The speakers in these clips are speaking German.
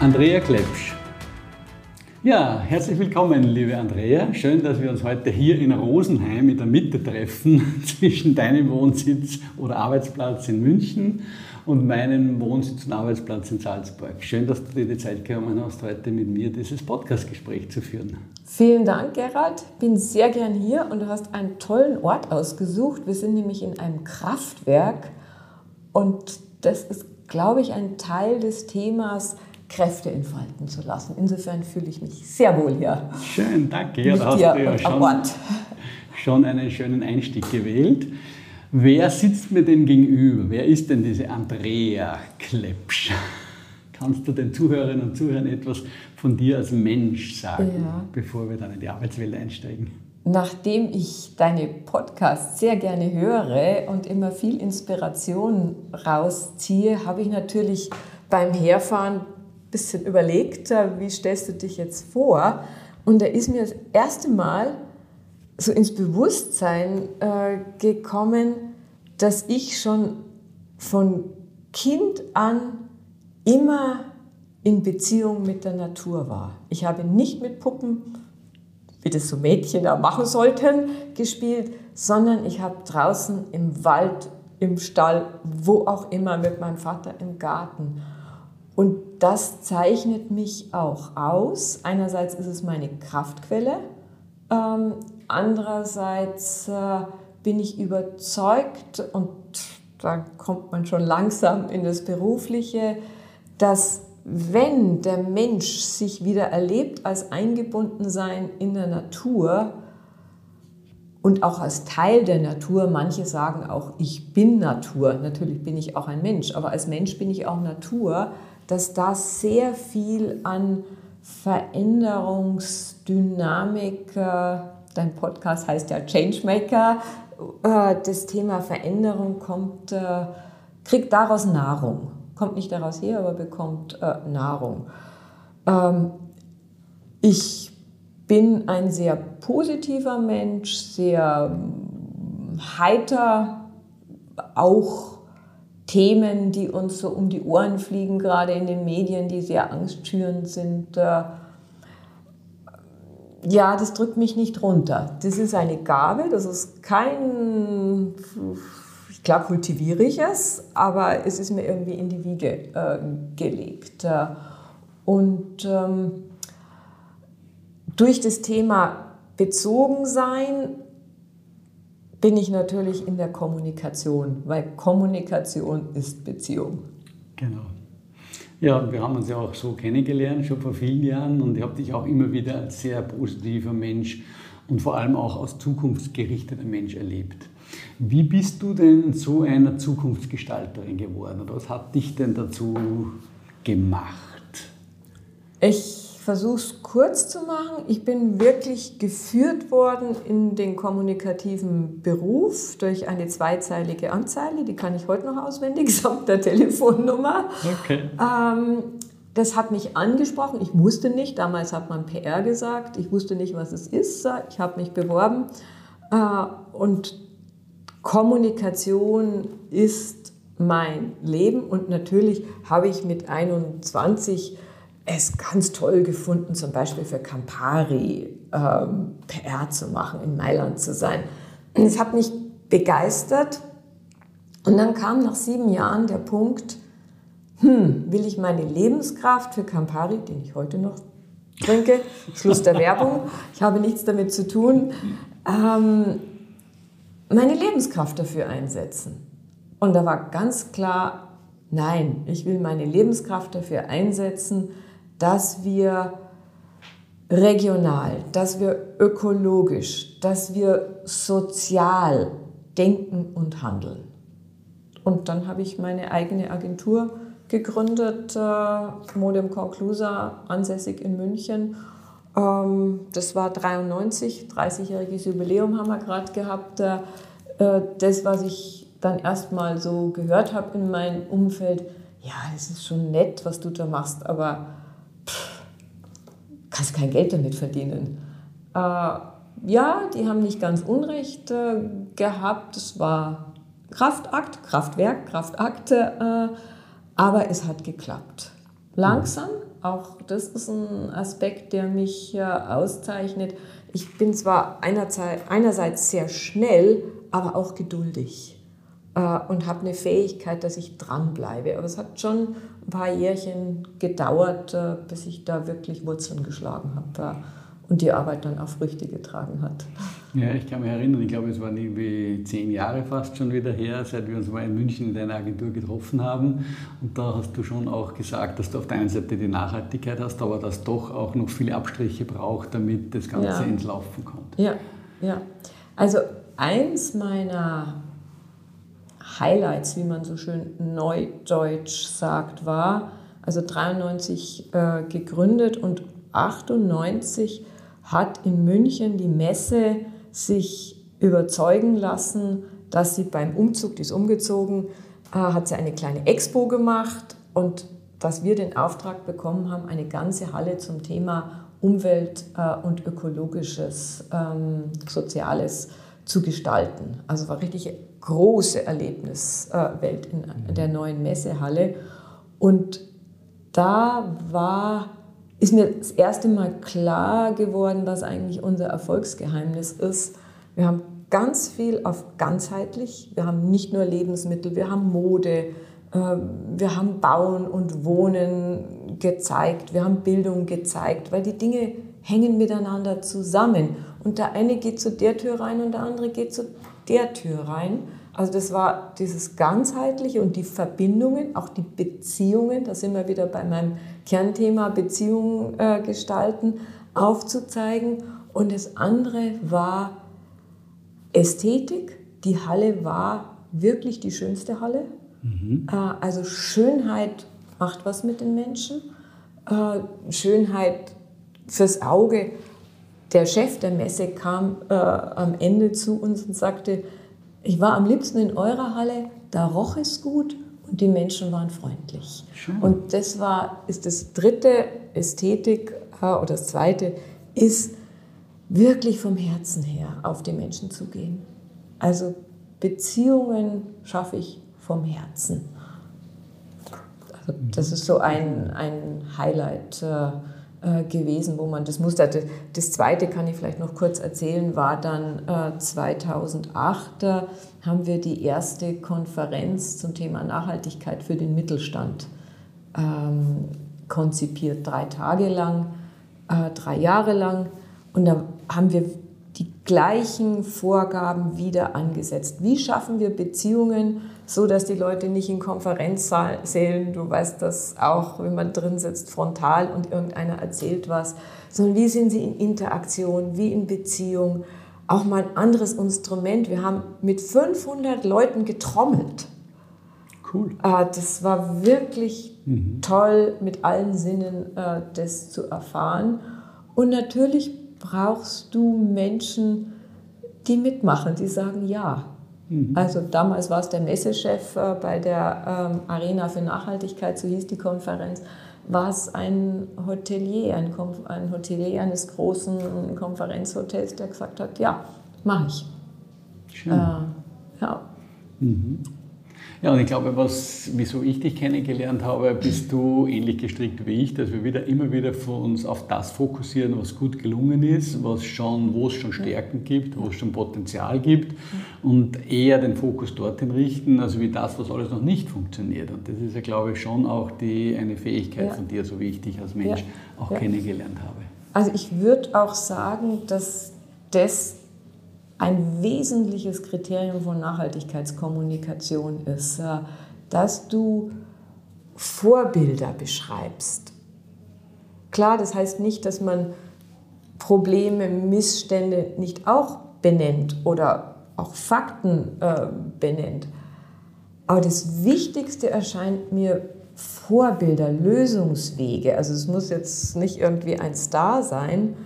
Andrea Klepsch. Ja, herzlich willkommen, liebe Andrea. Schön, dass wir uns heute hier in Rosenheim in der Mitte treffen, zwischen deinem Wohnsitz oder Arbeitsplatz in München und meinem Wohnsitz und Arbeitsplatz in Salzburg. Schön, dass du dir die Zeit genommen hast, heute mit mir dieses Podcastgespräch zu führen. Vielen Dank, Gerald. Bin sehr gern hier und du hast einen tollen Ort ausgesucht. Wir sind nämlich in einem Kraftwerk und das ist, glaube ich, ein Teil des Themas Kräfte entfalten zu lassen. Insofern fühle ich mich sehr wohl hier. Schön, danke. Ja, da hast du ja schon, schon einen schönen Einstieg gewählt. Wer sitzt mir denn gegenüber? Wer ist denn diese Andrea Klepsch? Kannst du den Zuhörerinnen und Zuhörern etwas von dir als Mensch sagen, ja. bevor wir dann in die Arbeitswelt einsteigen? Nachdem ich deine Podcasts sehr gerne höre und immer viel Inspiration rausziehe, habe ich natürlich beim Herfahren bisschen überlegt, wie stellst du dich jetzt vor? Und da ist mir das erste Mal so ins Bewusstsein äh, gekommen, dass ich schon von Kind an immer in Beziehung mit der Natur war. Ich habe nicht mit Puppen, wie das so Mädchen da machen sollten, gespielt, sondern ich habe draußen im Wald, im Stall, wo auch immer, mit meinem Vater im Garten. Und das zeichnet mich auch aus. Einerseits ist es meine Kraftquelle, ähm, andererseits äh, bin ich überzeugt, und da kommt man schon langsam in das Berufliche, dass wenn der Mensch sich wieder erlebt als eingebunden sein in der Natur und auch als Teil der Natur, manche sagen auch, ich bin Natur, natürlich bin ich auch ein Mensch, aber als Mensch bin ich auch Natur, dass da sehr viel an Veränderungsdynamik, äh, dein Podcast heißt ja Changemaker, äh, das Thema Veränderung kommt, äh, kriegt daraus Nahrung. Kommt nicht daraus her, aber bekommt Nahrung. Ähm, ich bin ein sehr positiver Mensch, sehr ähm, heiter, auch Themen, die uns so um die Ohren fliegen, gerade in den Medien, die sehr angstschürend sind. Äh, ja, das drückt mich nicht runter. Das ist eine Gabe, das ist kein, klar kultiviere ich es, aber es ist mir irgendwie in die Wiege äh, gelegt. Und ähm, durch das Thema Bezogensein bin ich natürlich in der Kommunikation, weil Kommunikation ist Beziehung. Genau. Ja, wir haben uns ja auch so kennengelernt, schon vor vielen Jahren, und ich habe dich auch immer wieder als sehr positiver Mensch und vor allem auch als zukunftsgerichteter Mensch erlebt. Wie bist du denn so einer Zukunftsgestalterin geworden? Oder was hat dich denn dazu gemacht? Ich versuche es kurz zu machen. Ich bin wirklich geführt worden in den kommunikativen Beruf durch eine zweizeilige Anzeige, die kann ich heute noch auswendig, samt der Telefonnummer. Okay. Ähm, das hat mich angesprochen. Ich wusste nicht, damals hat man PR gesagt, ich wusste nicht, was es ist. Ich habe mich beworben äh, und Kommunikation ist mein Leben und natürlich habe ich mit 21 es ganz toll gefunden, zum Beispiel für Campari ähm, PR zu machen, in Mailand zu sein. Es hat mich begeistert. Und dann kam nach sieben Jahren der Punkt, hm, will ich meine Lebenskraft für Campari, den ich heute noch trinke, Schluss der Werbung, ich habe nichts damit zu tun, ähm, meine Lebenskraft dafür einsetzen. Und da war ganz klar, nein, ich will meine Lebenskraft dafür einsetzen, dass wir regional, dass wir ökologisch, dass wir sozial denken und handeln. Und dann habe ich meine eigene Agentur gegründet, äh, Modem Conclusa, ansässig in München. Ähm, das war 93, 30-jähriges Jubiläum haben wir gerade gehabt. Äh, das, was ich dann erstmal so gehört habe in meinem Umfeld, ja, es ist schon nett, was du da machst, aber pff, kannst kein Geld damit verdienen. Äh, ja, die haben nicht ganz Unrecht äh, gehabt. Es war Kraftakt, Kraftwerk, Kraftakte, äh, aber es hat geklappt. Langsam, auch das ist ein Aspekt, der mich auszeichnet. Ich bin zwar einerseits sehr schnell, aber auch geduldig äh, und habe eine Fähigkeit, dass ich dranbleibe. Aber es hat schon ein paar Jährchen gedauert, äh, bis ich da wirklich Wurzeln geschlagen habe und die Arbeit dann auch Früchte getragen hat. Ja, ich kann mich erinnern, ich glaube, es waren irgendwie zehn Jahre fast schon wieder her, seit wir uns mal in München in deiner Agentur getroffen haben. Und da hast du schon auch gesagt, dass du auf der einen Seite die Nachhaltigkeit hast, aber dass doch auch noch viele Abstriche braucht, damit das Ganze ja. ins Laufen kommt. Ja, ja. Also eins meiner Highlights, wie man so schön neudeutsch sagt, war, also 93 äh, gegründet und 98 hat in München die Messe sich überzeugen lassen, dass sie beim Umzug, die ist umgezogen, äh, hat sie eine kleine Expo gemacht und dass wir den Auftrag bekommen haben, eine ganze Halle zum Thema Umwelt äh, und ökologisches, ähm, soziales zu gestalten. Also war richtig große Erlebniswelt in der neuen Messehalle. Und da war ist mir das erste Mal klar geworden, was eigentlich unser Erfolgsgeheimnis ist. Wir haben ganz viel auf ganzheitlich. Wir haben nicht nur Lebensmittel, wir haben Mode, ähm, wir haben Bauen und Wohnen gezeigt, wir haben Bildung gezeigt, weil die Dinge hängen miteinander zusammen. Und der eine geht zu der Tür rein und der andere geht zu der Tür rein. Also das war dieses Ganzheitliche und die Verbindungen, auch die Beziehungen, da sind wir wieder bei meinem Kernthema Beziehungen äh, gestalten, aufzuzeigen. Und das andere war Ästhetik. Die Halle war wirklich die schönste Halle. Mhm. Äh, also Schönheit macht was mit den Menschen. Äh, Schönheit fürs Auge. Der Chef der Messe kam äh, am Ende zu uns und sagte, ich war am liebsten in eurer Halle, da roch es gut und die Menschen waren freundlich. Schön. Und das war, ist das dritte Ästhetik äh, oder das zweite ist wirklich vom Herzen her auf die Menschen zu gehen. Also Beziehungen schaffe ich vom Herzen. Also das ist so ein, ein Highlight. Äh, gewesen, wo man das Muster. Das zweite kann ich vielleicht noch kurz erzählen, war dann äh, 2008, da haben wir die erste Konferenz zum Thema Nachhaltigkeit für den Mittelstand ähm, konzipiert, drei Tage lang, äh, drei Jahre lang. Und da haben wir die gleichen Vorgaben wieder angesetzt. Wie schaffen wir Beziehungen, so dass die Leute nicht in Konferenzsälen, du weißt das auch, wenn man drin sitzt, frontal und irgendeiner erzählt was, sondern wie sind sie in Interaktion, wie in Beziehung. Auch mal ein anderes Instrument. Wir haben mit 500 Leuten getrommelt. Cool. Äh, das war wirklich mhm. toll, mit allen Sinnen äh, das zu erfahren. Und natürlich brauchst du Menschen, die mitmachen, die sagen ja. Mhm. Also damals war es der Messechef äh, bei der ähm, Arena für Nachhaltigkeit, so hieß die Konferenz, war es ein Hotelier, ein, ein Hotelier eines großen Konferenzhotels, der gesagt hat, ja, mache ich. Schön. Äh, ja. Mhm. Ja, und ich glaube, was, wieso ich dich kennengelernt habe, bist du ähnlich gestrickt wie ich, dass wir wieder immer wieder von uns auf das fokussieren, was gut gelungen ist, was schon, wo es schon Stärken gibt, wo es schon Potenzial gibt und eher den Fokus dorthin richten, also wie das, was alles noch nicht funktioniert. Und das ist ja, glaube ich, schon auch die, eine Fähigkeit ja. von dir, so wie ich dich als Mensch ja. auch ja. kennengelernt habe. Also ich würde auch sagen, dass das ein wesentliches Kriterium von Nachhaltigkeitskommunikation ist, äh, dass du Vorbilder beschreibst. Klar, das heißt nicht, dass man Probleme, Missstände nicht auch benennt oder auch Fakten äh, benennt. Aber das Wichtigste erscheint mir Vorbilder, Lösungswege. Also es muss jetzt nicht irgendwie ein Star sein,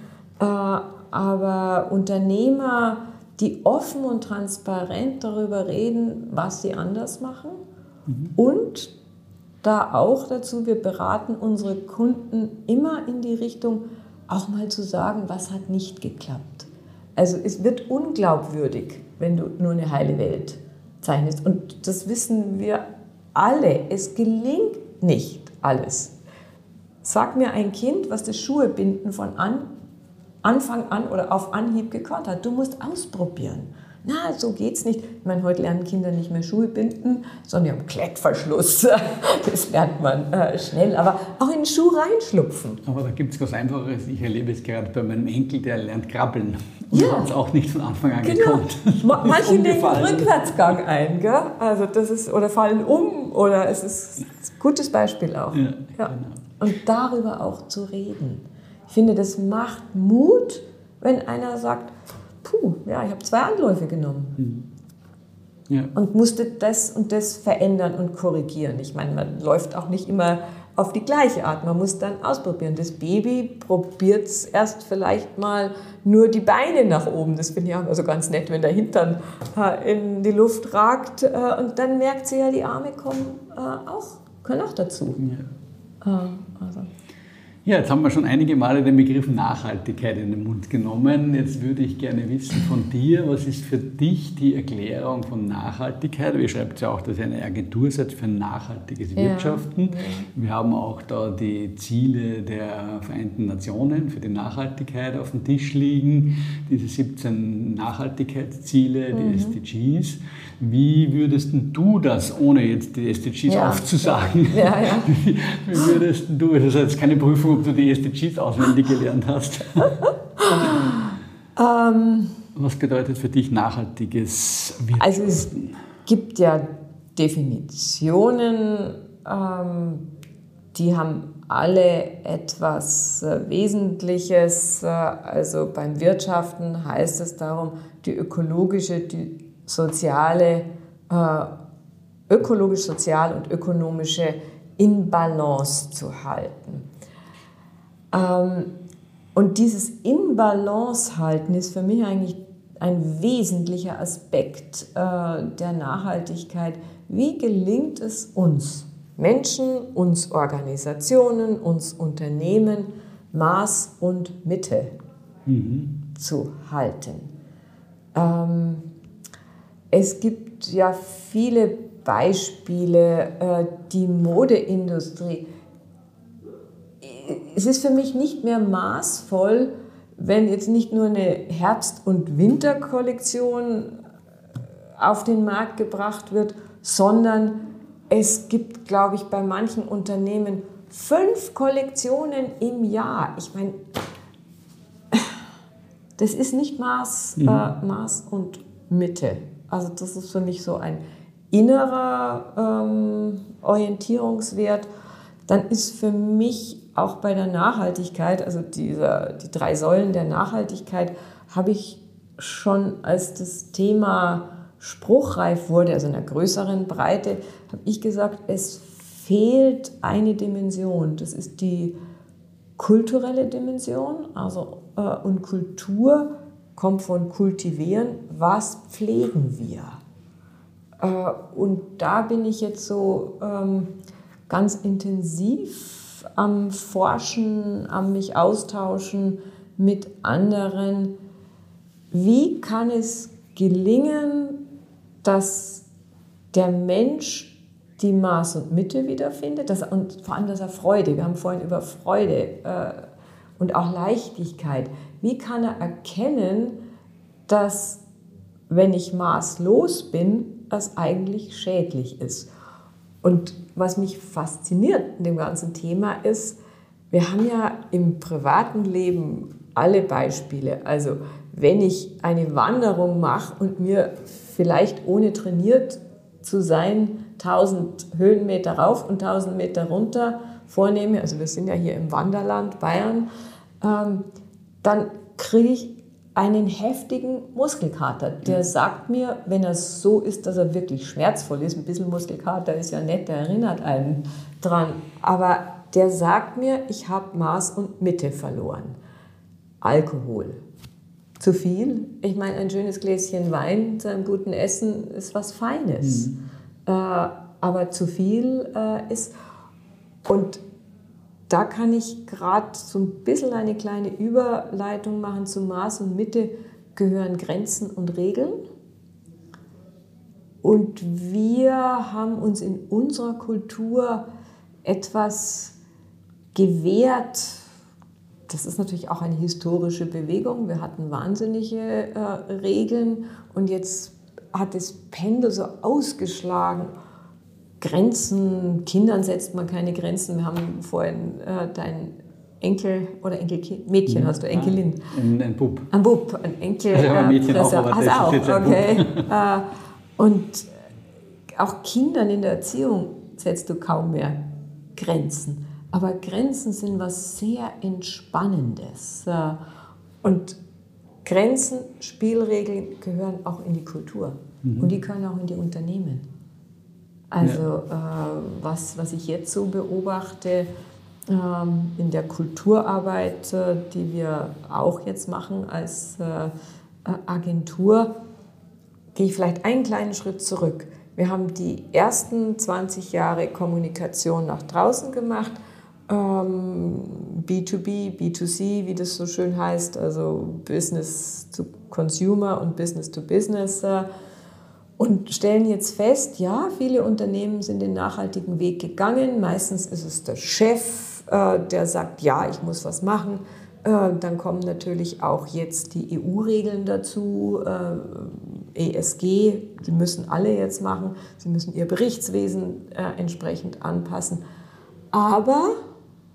äh, aber Unternehmer, die offen und transparent darüber reden, was sie anders machen mhm. und da auch dazu, wir beraten unsere Kunden immer in die Richtung, auch mal zu sagen, was hat nicht geklappt. Also es wird unglaubwürdig, wenn du nur eine heile Welt zeichnest. Und das wissen wir alle. Es gelingt nicht alles. Sag mir ein Kind, was das Schuhebinden von an, Anfang an oder auf Anhieb gekonnt hat. Du musst ausprobieren. Na, so geht's nicht. Ich meine, heute lernen Kinder nicht mehr Schuhe binden, sondern haben Klettverschluss. Das lernt man äh, schnell. Aber auch in den Schuh reinschlupfen. Aber da gibt es was Einfacheres. Ich erlebe es gerade bei meinem Enkel, der lernt krabbeln. Und ja. hat es auch nicht von Anfang an genau. gekonnt. Manche legen Rückwärtsgang ein, gell? Also das ist, oder fallen um, oder es ist ein gutes Beispiel auch. Ja, ja. Genau. Und darüber auch zu reden. Ich finde, das macht Mut, wenn einer sagt, puh, ja, ich habe zwei Anläufe genommen. Mhm. Ja. Und musste das und das verändern und korrigieren. Ich meine, man läuft auch nicht immer auf die gleiche Art. Man muss dann ausprobieren. Das Baby probiert es erst vielleicht mal nur die Beine nach oben. Das finde ich auch also ganz nett, wenn der Hintern äh, in die Luft ragt. Äh, und dann merkt sie ja, die Arme kommen äh, auch, können auch dazu. Ja. Also. Ja, jetzt haben wir schon einige Male den Begriff Nachhaltigkeit in den Mund genommen. Jetzt würde ich gerne wissen von dir, was ist für dich die Erklärung von Nachhaltigkeit? Ihr schreibt ja auch, dass ihr eine Agentur seid für nachhaltiges Wirtschaften. Ja. Wir haben auch da die Ziele der Vereinten Nationen für die Nachhaltigkeit auf dem Tisch liegen, diese 17 Nachhaltigkeitsziele, die mhm. SDGs. Wie würdest du das, ohne jetzt die SDGs ja. aufzusagen, ja, wie würdest du, das ist jetzt keine Prüfung, ob du die SDGs auswendig gelernt hast. ähm, Was bedeutet für dich nachhaltiges Wirtschaften? Also es gibt ja Definitionen, ähm, die haben alle etwas äh, Wesentliches. Äh, also beim Wirtschaften heißt es darum, die ökologische, die soziale, äh, ökologisch, sozial und ökonomische in Balance zu halten. Ähm, und dieses in Balance halten ist für mich eigentlich ein wesentlicher Aspekt äh, der Nachhaltigkeit. Wie gelingt es uns, Menschen, uns Organisationen, uns Unternehmen, Maß und Mitte mhm. zu halten? Ähm, es gibt ja viele Beispiele, äh, die Modeindustrie. Es ist für mich nicht mehr maßvoll, wenn jetzt nicht nur eine Herbst- und Winterkollektion auf den Markt gebracht wird, sondern es gibt, glaube ich, bei manchen Unternehmen fünf Kollektionen im Jahr. Ich meine, das ist nicht Maß, mhm. äh, Maß und Mitte. Also das ist für mich so ein innerer ähm, Orientierungswert. Dann ist für mich auch bei der Nachhaltigkeit, also dieser, die drei Säulen der Nachhaltigkeit, habe ich schon als das Thema spruchreif wurde, also in einer größeren Breite, habe ich gesagt, es fehlt eine Dimension. Das ist die kulturelle Dimension. Also, äh, und Kultur kommt von kultivieren, was pflegen wir? Äh, und da bin ich jetzt so ähm, ganz intensiv am Forschen, am mich austauschen mit anderen. Wie kann es gelingen, dass der Mensch die Maß und Mitte wiederfindet dass, und vor allem, dass er Freude, wir haben vorhin über Freude äh, und auch Leichtigkeit, wie kann er erkennen, dass wenn ich maßlos bin, das eigentlich schädlich ist? Und was mich fasziniert in dem ganzen Thema ist, wir haben ja im privaten Leben alle Beispiele. Also wenn ich eine Wanderung mache und mir vielleicht ohne trainiert zu sein 1000 Höhenmeter rauf und 1000 Meter runter vornehme, also wir sind ja hier im Wanderland Bayern, ähm, dann kriege ich einen heftigen Muskelkater. Der sagt mir, wenn er so ist, dass er wirklich schmerzvoll ist, ein bisschen Muskelkater ist ja nett, der erinnert einen dran. Aber der sagt mir, ich habe Maß und Mitte verloren. Alkohol. Zu viel. Ich meine, ein schönes Gläschen Wein zu einem guten Essen ist was Feines. Mhm. Äh, aber zu viel äh, ist. Und da kann ich gerade so ein bisschen eine kleine Überleitung machen zu Maß und Mitte gehören Grenzen und Regeln. Und wir haben uns in unserer Kultur etwas gewährt. Das ist natürlich auch eine historische Bewegung. Wir hatten wahnsinnige äh, Regeln und jetzt hat das Pendel so ausgeschlagen. Grenzen, Kindern setzt man keine Grenzen. Wir haben vorhin äh, dein Enkel oder Enkelkind, Mädchen hast du, Enkelin. Ein, ein Bub. Ein Bub, ein Enkel. Also ein Mädchen äh, auch, aber das auch, ist jetzt okay. äh, und auch Kindern in der Erziehung setzt du kaum mehr Grenzen. Aber Grenzen sind was sehr Entspannendes. Äh, und Grenzen, Spielregeln gehören auch in die Kultur. Mhm. Und die gehören auch in die Unternehmen. Also ja. äh, was, was ich jetzt so beobachte ähm, in der Kulturarbeit, äh, die wir auch jetzt machen als äh, Agentur, gehe ich vielleicht einen kleinen Schritt zurück. Wir haben die ersten 20 Jahre Kommunikation nach draußen gemacht, ähm, B2B, B2C, wie das so schön heißt, also Business to Consumer und Business to Business. Und stellen jetzt fest, ja, viele Unternehmen sind den nachhaltigen Weg gegangen. Meistens ist es der Chef, äh, der sagt, ja, ich muss was machen. Äh, dann kommen natürlich auch jetzt die EU-Regeln dazu, äh, ESG, sie müssen alle jetzt machen, sie müssen ihr Berichtswesen äh, entsprechend anpassen. Aber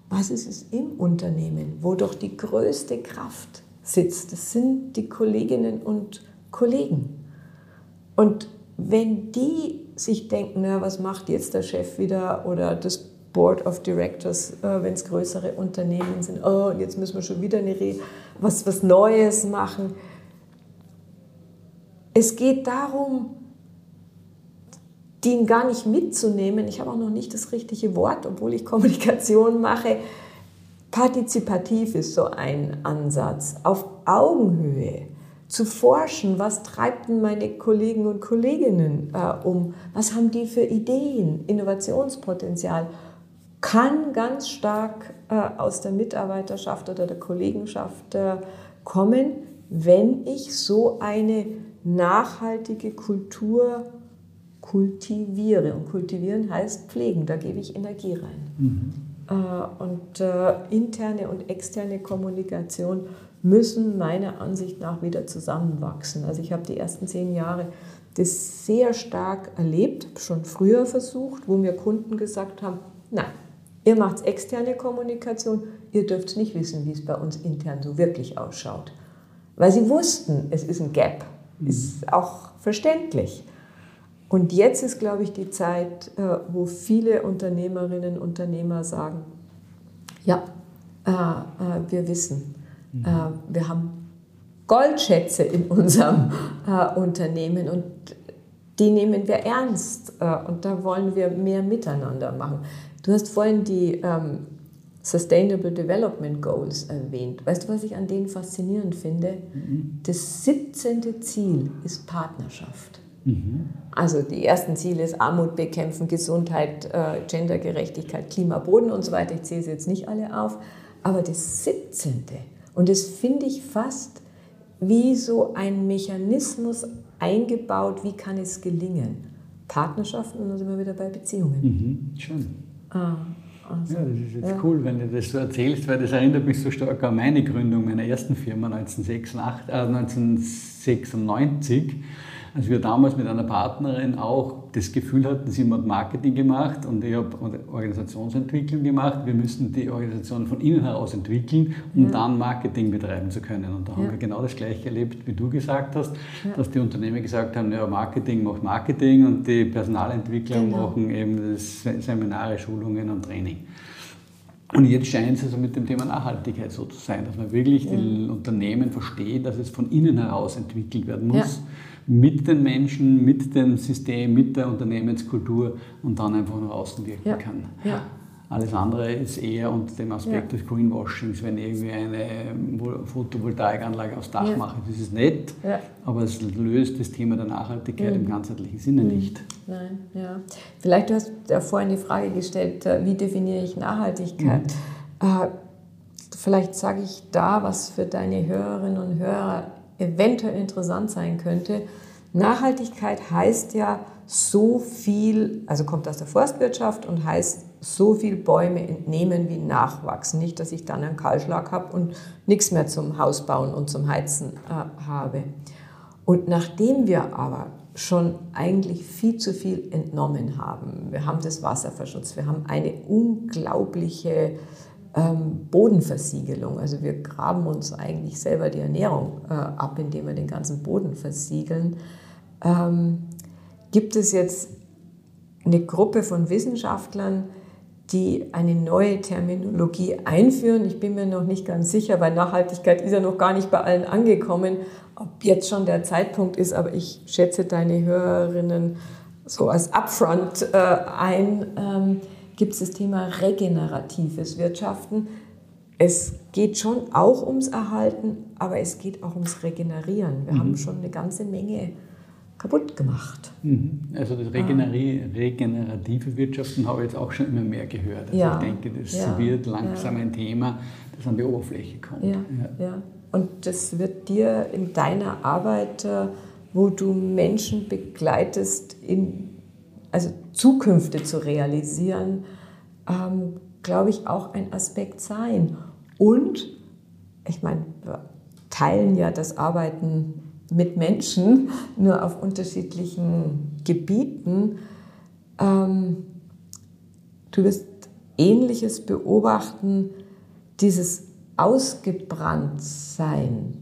was ist es im Unternehmen, wo doch die größte Kraft sitzt? Das sind die Kolleginnen und Kollegen. Und wenn die sich denken, na, was macht jetzt der Chef wieder oder das Board of Directors, äh, wenn es größere Unternehmen sind, oh, und jetzt müssen wir schon wieder eine was, was Neues machen. Es geht darum, den gar nicht mitzunehmen. Ich habe auch noch nicht das richtige Wort, obwohl ich Kommunikation mache. Partizipativ ist so ein Ansatz. Auf Augenhöhe zu forschen, was treibt denn meine Kollegen und Kolleginnen äh, um, was haben die für Ideen, Innovationspotenzial, kann ganz stark äh, aus der Mitarbeiterschaft oder der Kollegenschaft äh, kommen, wenn ich so eine nachhaltige Kultur kultiviere. Und kultivieren heißt pflegen, da gebe ich Energie rein. Mhm. Äh, und äh, interne und externe Kommunikation müssen meiner Ansicht nach wieder zusammenwachsen. Also ich habe die ersten zehn Jahre das sehr stark erlebt, schon früher versucht, wo mir Kunden gesagt haben, nein, ihr macht externe Kommunikation, ihr dürft nicht wissen, wie es bei uns intern so wirklich ausschaut. Weil sie wussten, es ist ein Gap, mhm. ist auch verständlich. Und jetzt ist, glaube ich, die Zeit, äh, wo viele Unternehmerinnen und Unternehmer sagen, ja, äh, äh, wir wissen, Mhm. Äh, wir haben Goldschätze in unserem äh, Unternehmen und die nehmen wir ernst äh, und da wollen wir mehr miteinander machen. Du hast vorhin die ähm, Sustainable Development Goals erwähnt. Weißt du, was ich an denen faszinierend finde? Mhm. Das 17. Ziel ist Partnerschaft. Mhm. Also die ersten Ziele ist Armut bekämpfen, Gesundheit, äh, Gendergerechtigkeit, Klima, Boden und so weiter. Ich zähle sie jetzt nicht alle auf. Aber das 17. Und das finde ich fast wie so ein Mechanismus eingebaut, wie kann es gelingen? Partnerschaften und dann sind wir wieder bei Beziehungen. Mhm, schön. Ah, also, ja, das ist jetzt ja. cool, wenn du das so erzählst, weil das erinnert mich so stark an meine Gründung meiner ersten Firma 1986, äh, 1996 als wir damals mit einer Partnerin auch das Gefühl hatten, sie hat Marketing gemacht und ich habe Organisationsentwicklung gemacht. Wir müssen die Organisation von innen heraus entwickeln, um ja. dann Marketing betreiben zu können. Und da haben ja. wir genau das Gleiche erlebt, wie du gesagt hast, ja. dass die Unternehmen gesagt haben, ja, Marketing macht Marketing und die Personalentwickler genau. machen eben Seminare, Schulungen und Training. Und jetzt scheint es also mit dem Thema Nachhaltigkeit so zu sein, dass man wirklich ja. die Unternehmen versteht, dass es von innen heraus entwickelt werden muss. Ja mit den Menschen, mit dem System, mit der Unternehmenskultur und dann einfach nach außen wirken Ja. kann. Ja. Alles andere ist eher unter dem Aspekt Ja. des Greenwashings, wenn ich irgendwie eine Vol- Photovoltaikanlage aufs Dach Ja. mache. Das ist nett, Ja. aber es löst das Thema der Nachhaltigkeit Mhm. im ganzheitlichen Sinne nicht. Nein, ja. Vielleicht du hast ja vorhin die Frage gestellt, äh, wie definiere ich Nachhaltigkeit? Äh, vielleicht sage ich da, was für deine Hörerinnen und Hörer eventuell interessant sein könnte. Nachhaltigkeit heißt ja so viel, also kommt aus der Forstwirtschaft und heißt so viel Bäume entnehmen, wie nachwachsen. Nicht, dass ich dann einen Kahlschlag habe und nichts mehr zum Haus bauen und zum Heizen äh, habe. Und nachdem wir aber schon eigentlich viel zu viel entnommen haben, wir haben das Wasserverschutz, wir haben eine unglaubliche ähm, Bodenversiegelung, also wir graben uns eigentlich selber die Ernährung äh, ab, indem wir den ganzen Boden versiegeln, ähm, gibt es jetzt eine Gruppe von Wissenschaftlern, die eine neue Terminologie einführen. Ich bin mir noch nicht ganz sicher, weil Nachhaltigkeit ist ja noch gar nicht bei allen angekommen, ob jetzt schon der Zeitpunkt ist, aber ich schätze deine Hörerinnen so als Upfront äh, ein, ähm, gibt es das Thema regeneratives Wirtschaften. Es geht schon auch ums Erhalten, aber es geht auch ums Regenerieren. Wir haben schon eine ganze Menge kaputt gemacht. Mhm. Also das Regeneri regenerative Wirtschaften habe ich jetzt auch schon immer mehr gehört. Also Ja. ich denke, das Ja. wird langsam ein Thema, das an die Oberfläche kommt. Ja, ja. Und das wird dir in deiner Arbeit, äh, wo du Menschen begleitest, in, also Zukünfte zu realisieren, ähm, glaube ich, auch ein Aspekt sein. Und, ich meine, wir teilen ja das Arbeiten mit Menschen, nur auf unterschiedlichen Gebieten. Ähm, du wirst Ähnliches beobachten, dieses Ausgebranntsein.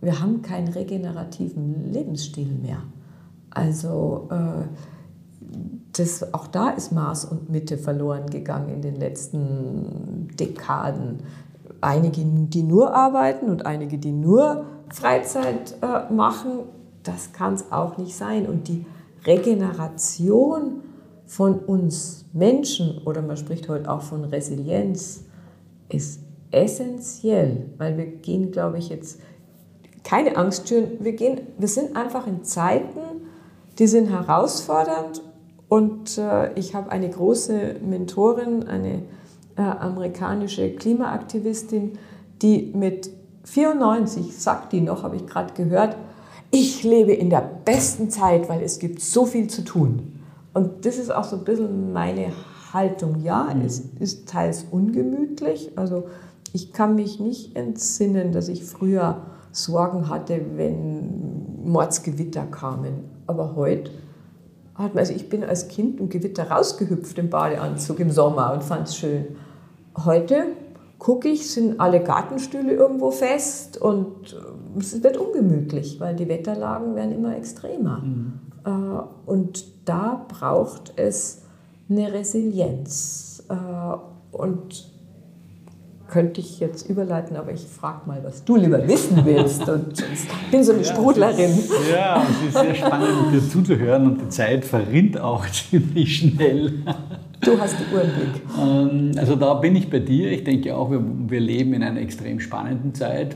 Wir haben keinen regenerativen Lebensstil mehr. Also äh, das, auch da ist Maß und Mitte verloren gegangen in den letzten Dekaden. Einige, die nur arbeiten und einige, die nur Freizeit äh, machen, das kann es auch nicht sein. Und die Regeneration von uns Menschen, oder man spricht heute auch von Resilienz, ist essentiell, weil wir gehen, glaube ich, jetzt keine Angst schüren. Wir, wir sind einfach in Zeiten, die sind herausfordernd und äh, ich habe eine große Mentorin, eine äh, amerikanische Klimaaktivistin, die mit 94, sagt die noch, habe ich gerade gehört, ich lebe in der besten Zeit, weil es gibt so viel zu tun. Und das ist auch so ein bisschen meine Haltung. Ja, es ist teils ungemütlich. Also ich kann mich nicht entsinnen, dass ich früher Sorgen hatte, wenn Mordsgewitter kamen. Aber heute also ich bin als Kind im Gewitter rausgehüpft im Badeanzug im Sommer und fand es schön. Heute gucke ich, sind alle Gartenstühle irgendwo fest und äh, es wird ungemütlich, weil die Wetterlagen werden immer extremer. Äh, Und da braucht es eine Resilienz. Äh, Und könnte ich jetzt überleiten, aber ich frage mal, was du lieber wissen willst. Und ich bin so eine Sprudlerin. Ja, es ist sehr spannend, dir zuzuhören und die Zeit verrinnt auch ziemlich schnell. Du hast die Uhr im Blick. Ähm, Also da bin ich bei dir. Ich denke auch, wir, wir leben in einer extrem spannenden Zeit.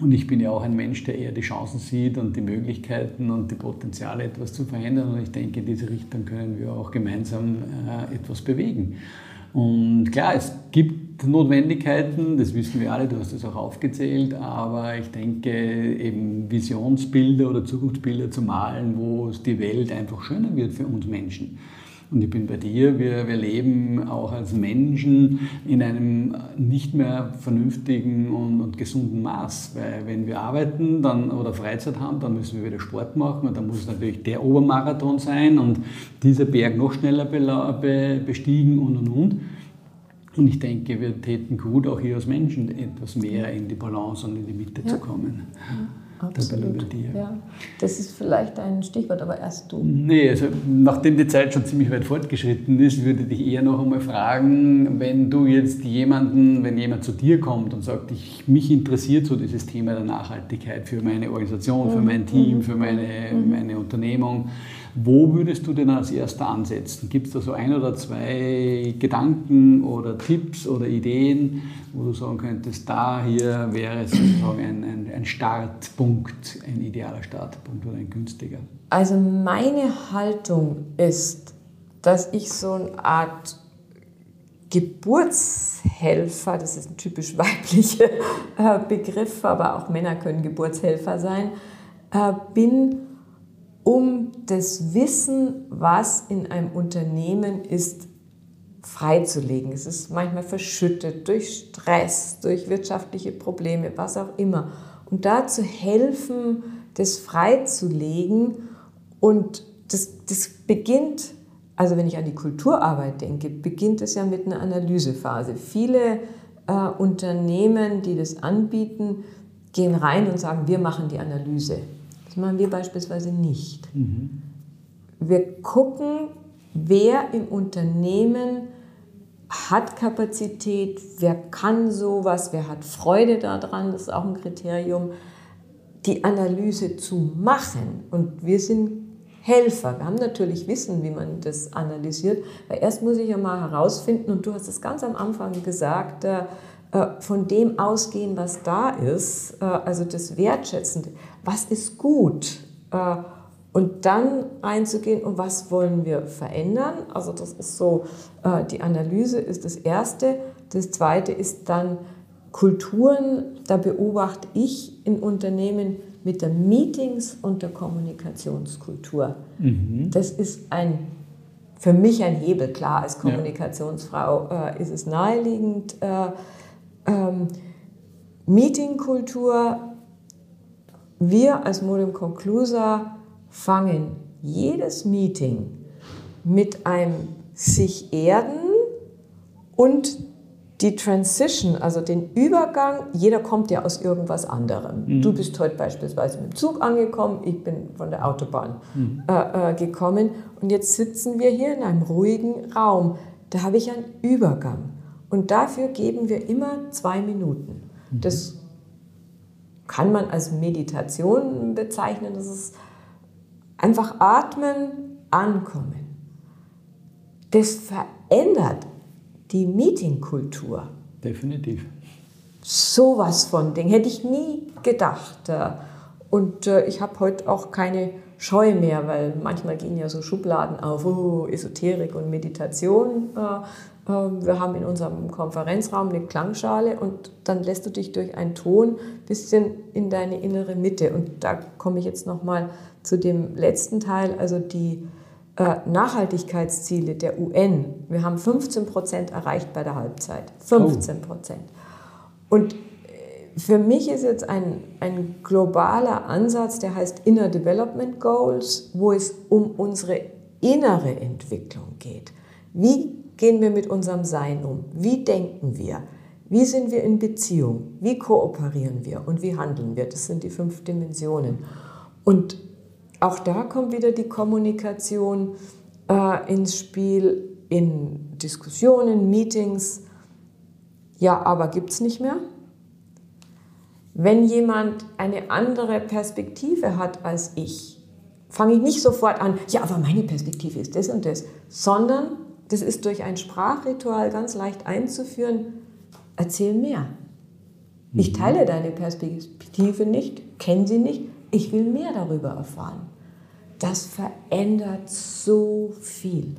Und ich bin ja auch ein Mensch, der eher die Chancen sieht und die Möglichkeiten und die Potenziale, etwas zu verändern. Und ich denke, in diese Richtung können wir auch gemeinsam äh, etwas bewegen. Und klar, es gibt Notwendigkeiten, das wissen wir alle, du hast es auch aufgezählt, aber ich denke, eben Visionsbilder oder Zukunftsbilder zu malen, wo es die Welt einfach schöner wird für uns Menschen. Und ich bin bei dir, wir, wir leben auch als Menschen in einem nicht mehr vernünftigen und, und gesunden Maß. Weil wenn wir arbeiten dann, oder Freizeit haben, dann müssen wir wieder Sport machen und dann muss natürlich der Obermarathon sein und dieser Berg noch schneller be, bestiegen und und und. Und ich denke, wir täten gut, auch hier als Menschen etwas mehr in die Balance und in die Mitte zu kommen. Absolut. Bin Ja. Das ist vielleicht ein Stichwort, aber erst du. Nee, also nachdem die Zeit schon ziemlich weit fortgeschritten ist, würde ich dich eher noch einmal fragen, wenn du jetzt jemanden, wenn jemand zu dir kommt und sagt, ich, mich interessiert so dieses Thema der Nachhaltigkeit für meine Organisation, für mhm. mein Team, mhm. für meine, mhm. meine Unternehmung, wo würdest du denn als erster ansetzen? Gibt es da so ein oder zwei Gedanken oder Tipps oder Ideen, wo du sagen könntest, da hier wäre sozusagen ein, ein, ein Startpunkt, ein idealer Startpunkt oder ein günstiger? Also meine Haltung ist, dass ich so eine Art Geburtshelfer, das ist ein typisch weiblicher äh, Begriff, aber auch Männer können Geburtshelfer sein, äh, bin um das Wissen, was in einem Unternehmen ist, freizulegen. Es ist manchmal verschüttet durch Stress, durch wirtschaftliche Probleme, was auch immer. Und da zu helfen, das freizulegen. Und das, das beginnt, also wenn ich an die Kulturarbeit denke, beginnt es ja mit einer Analysephase. Viele äh, Unternehmen, die das anbieten, gehen rein und sagen, wir machen die Analyse. Das machen wir beispielsweise nicht. Mhm. Wir gucken, wer im Unternehmen hat Kapazität, wer kann sowas, wer hat Freude daran, das ist auch ein Kriterium, die Analyse zu machen. Und wir sind Helfer. Wir haben natürlich Wissen, wie man das analysiert, weil erst muss ich ja mal herausfinden, und du hast es ganz am Anfang gesagt, äh, äh, von dem ausgehen, was da ist, äh, also das Wertschätzende, was ist gut äh, und dann einzugehen, und was wollen wir verändern. Also das ist so, die Analyse ist das Erste. Das Zweite ist dann Kulturen, da beobachte ich in Unternehmen mit der Meetings- und der Kommunikationskultur. Mhm. Das ist ein für mich ein Hebel. Klar, als Kommunikationsfrau äh, ist es naheliegend, äh, ähm, Meetingkultur. Wir als Modem Conclusa fangen jedes Meeting mit einem sich erden und die Transition, also den Übergang, jeder kommt ja aus irgendwas anderem. Mhm. Du bist heute beispielsweise mit dem Zug angekommen, ich bin von der Autobahn mhm. äh, äh, gekommen und jetzt sitzen wir hier in einem ruhigen Raum. Da habe ich einen Übergang. Und dafür geben wir immer zwei Minuten. Mhm. Das kann man als Meditation bezeichnen. Das ist einfach atmen, ankommen. Das verändert die Meetingkultur. Definitiv. Sowas von Ding hätte ich nie gedacht. Und äh, ich habe heute auch keine Scheu mehr, weil manchmal gehen ja so Schubladen auf, oh, Esoterik und Meditation. Äh, ähm, wir haben in unserem Konferenzraum eine Klangschale und dann lässt du dich durch einen Ton ein bisschen in deine innere Mitte. Und da komme ich jetzt nochmal zu dem letzten Teil, also die äh, Nachhaltigkeitsziele der UN. Wir haben 15 Prozent erreicht bei der Halbzeit. 15 Prozent. Und äh, für mich ist jetzt ein, ein globaler Ansatz, der heißt Inner Development Goals, wo es um unsere innere Entwicklung geht. Wie gehen wir mit unserem Sein um? Wie denken wir? Wie sind wir in Beziehung? Wie kooperieren wir und wie handeln wir? Das sind die fünf Dimensionen. Und auch da kommt wieder die Kommunikation äh, ins Spiel, in Diskussionen, Meetings. Ja, aber gibt es nicht mehr? Wenn jemand eine andere Perspektive hat als ich, fange ich nicht sofort an, ja, aber meine Perspektive ist das und das, sondern das ist durch ein Sprachritual ganz leicht einzuführen. Erzähl mehr. Ich mhm. teile deine Perspektive nicht, kenne sie nicht, ich will mehr darüber erfahren. Das verändert so viel.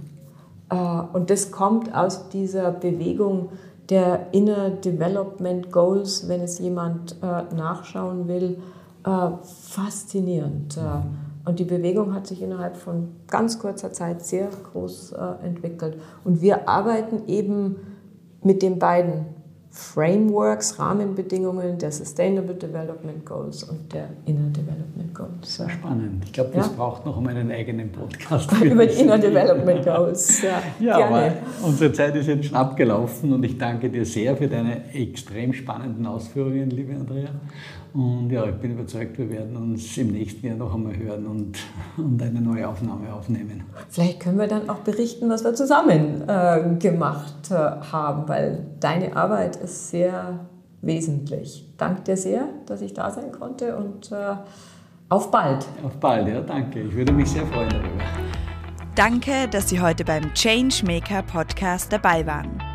Äh, und das kommt aus dieser Bewegung der Inner Development Goals, wenn es jemand äh, nachschauen will, äh, faszinierend. Und die Bewegung hat sich innerhalb von ganz kurzer Zeit sehr groß äh, entwickelt. Und wir arbeiten eben mit den beiden Frameworks, Rahmenbedingungen der Sustainable Development Goals und der Inner Development Goals. Sehr spannend. Ich glaube, das ja. braucht noch einen eigenen Podcast. Über die Inner Development Goals. Ja, ja gerne. aber unsere Zeit ist jetzt schon abgelaufen und ich danke dir sehr für deine extrem spannenden Ausführungen, liebe Andrea. Und ja, ich bin überzeugt, wir werden uns im nächsten Jahr noch einmal hören und, und eine neue Aufnahme aufnehmen. Vielleicht können wir dann auch berichten, was wir zusammen äh, gemacht äh, haben, weil deine Arbeit ist sehr wesentlich. Danke dir sehr, dass ich da sein konnte und äh, auf bald. Auf bald, ja, danke. Ich würde mich sehr freuen darüber. Danke, dass Sie heute beim Changemaker Podcast dabei waren.